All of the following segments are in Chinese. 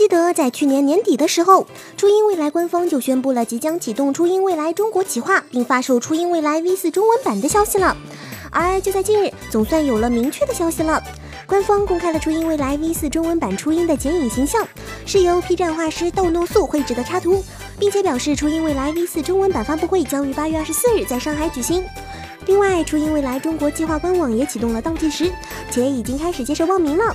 记得在去年年底的时候，初音未来官方就宣布了即将启动初音未来中国企划，并发售初音未来 V 四中文版的消息了。而就在近日，总算有了明确的消息了。官方公开了初音未来 V 四中文版初音的剪影形象，是由 P 站画师豆诺素绘制的插图，并且表示初音未来 V 四中文版发布会将于八月二十四日在上海举行。另外，初音未来中国计划官网也启动了倒计时，且已经开始接受报名了。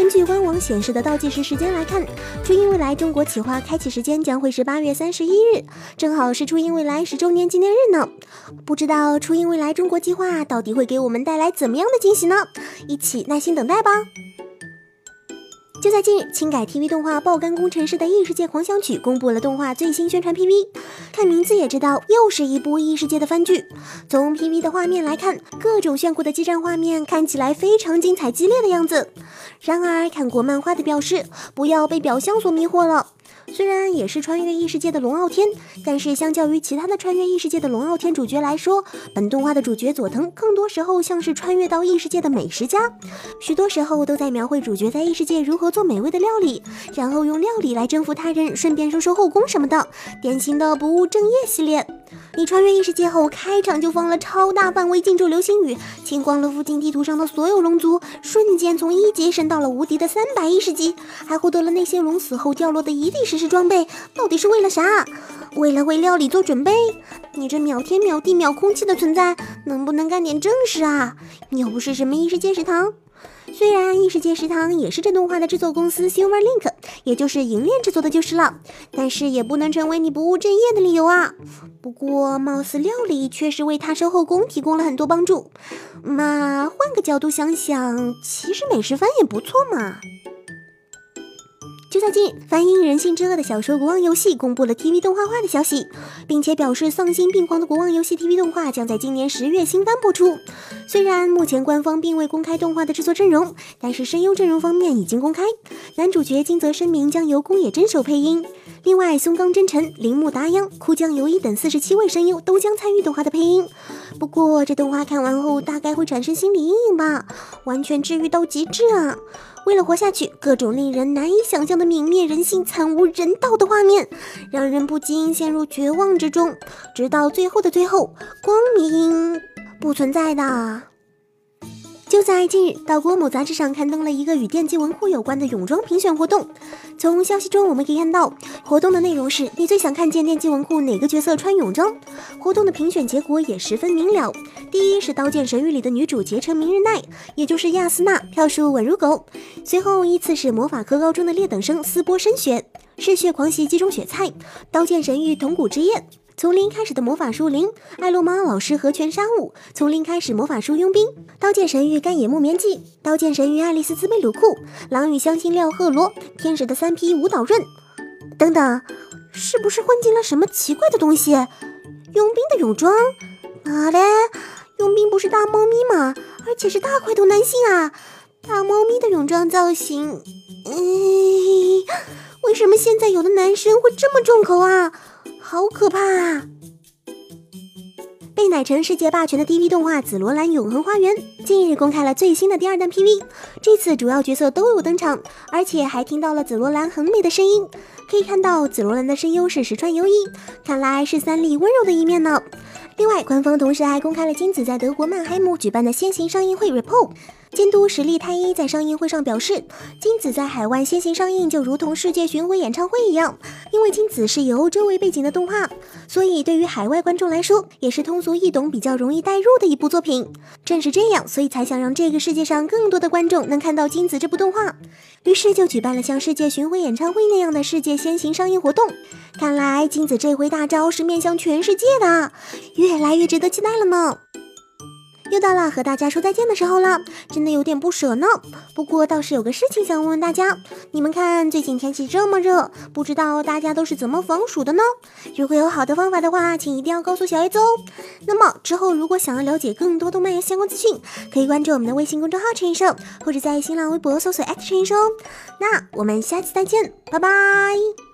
根据官网显示的倒计时时间来看，初音未来中国企划开启时间将会是八月三十一日，正好是初音未来十周年纪念日呢。不知道初音未来中国计划到底会给我们带来怎么样的惊喜呢？一起耐心等待吧。就在近日，轻改 TV 动画《爆肝工程师的异世界狂想曲》公布了动画最新宣传 PV。看名字也知道，又是一部异世界的番剧。从 PV 的画面来看，各种炫酷的激战画面看起来非常精彩激烈的样子。然而，看过漫画的表示，不要被表象所迷惑了。虽然也是穿越异世界的龙傲天，但是相较于其他的穿越异世界的龙傲天主角来说，本动画的主角佐藤更多时候像是穿越到异世界的美食家，许多时候都在描绘主角在异世界如何做美味的料理，然后用料理来征服他人，顺便收收后宫什么的，典型的不务正业系列。你穿越异世界后，开场就放了超大范围禁咒流星雨，清光了附近地图上的所有龙族，瞬间从一级升到了无敌的三百一十级，还获得了那些龙死后掉落的一地石石装备，到底是为了啥？为了为料理做准备？你这秒天秒地秒空气的存在，能不能干点正事啊？你又不是什么异世界食堂。虽然异世界食堂也是这动画的制作公司 Silver Link，也就是银链制作的就是了，但是也不能成为你不务正业的理由啊。不过，貌似料理确实为他收后宫提供了很多帮助。那换个角度想想，其实美食番也不错嘛。最近日，翻译《人性之恶》的小说《国王游戏》公布了 TV 动画化的消息，并且表示丧心病狂的《国王游戏》TV 动画将在今年十月新番播出。虽然目前官方并未公开动画的制作阵容，但是声优阵容方面已经公开，男主角金泽伸明将由宫野真守配音，另外松冈真澄、铃木达央、哭江由一等四十七位声优都将参与动画的配音。不过这动画看完后大概会产生心理阴影吧，完全治愈到极致啊！为了活下去，各种令人难以想象的泯灭人性、惨无人道的画面，让人不禁陷入绝望之中。直到最后的最后，光明不存在的。就在近日，岛国某杂志上刊登了一个与电击文库有关的泳装评选活动。从消息中我们可以看到，活动的内容是你最想看见电击文库哪个角色穿泳装。活动的评选结果也十分明了，第一是《刀剑神域》里的女主结成明日奈，也就是亚丝娜，票数稳如狗。随后依次是魔法科高中的劣等生斯波深雪，嗜血狂袭击中雪菜，《刀剑神域》铜鼓之夜。从零开始的魔法书灵，艾洛玛老师和全杀物；从零开始魔法书佣兵，刀剑神域干野木棉记，刀剑神域爱丽丝兹贝鲁库，狼与香辛料赫罗，天使的三批舞蹈刃。等等，是不是混进了什么奇怪的东西？佣兵的泳装？啊嘞，佣兵不是大猫咪吗？而且是大块头男性啊！大猫咪的泳装造型，嗯，为什么现在有的男生会这么重口啊？好可怕！啊！被奶成世界霸权的 TV 动画《紫罗兰永恒花园》近日公开了最新的第二弹 PV，这次主要角色都有登场，而且还听到了紫罗兰很美的声音。可以看到紫罗兰的声优是石川优一，看来是三丽温柔的一面呢。另外，官方同时还公开了金子在德国曼海姆举办的先行上映会 report。监督实力太一在上映会上表示，金子在海外先行上映就如同世界巡回演唱会一样，因为金子是以欧洲为背景的动画，所以对于海外观众来说也是通俗易懂、比较容易代入的一部作品。正是这样，所以才想让这个世界上更多的观众能看到金子这部动画，于是就举办了像世界巡回演唱会那样的世界先行上映活动。看来金子这回大招是面向全世界的，越来越值得期待了呢。又到了和大家说再见的时候了，真的有点不舍呢。不过倒是有个事情想问问大家，你们看最近天气这么热，不知道大家都是怎么防暑的呢？如果有好的方法的话，请一定要告诉小叶子哦。那么之后如果想要了解更多动漫相关资讯，可以关注我们的微信公众号“陈医生”，或者在新浪微博搜索陈医生”。那我们下次再见，拜拜。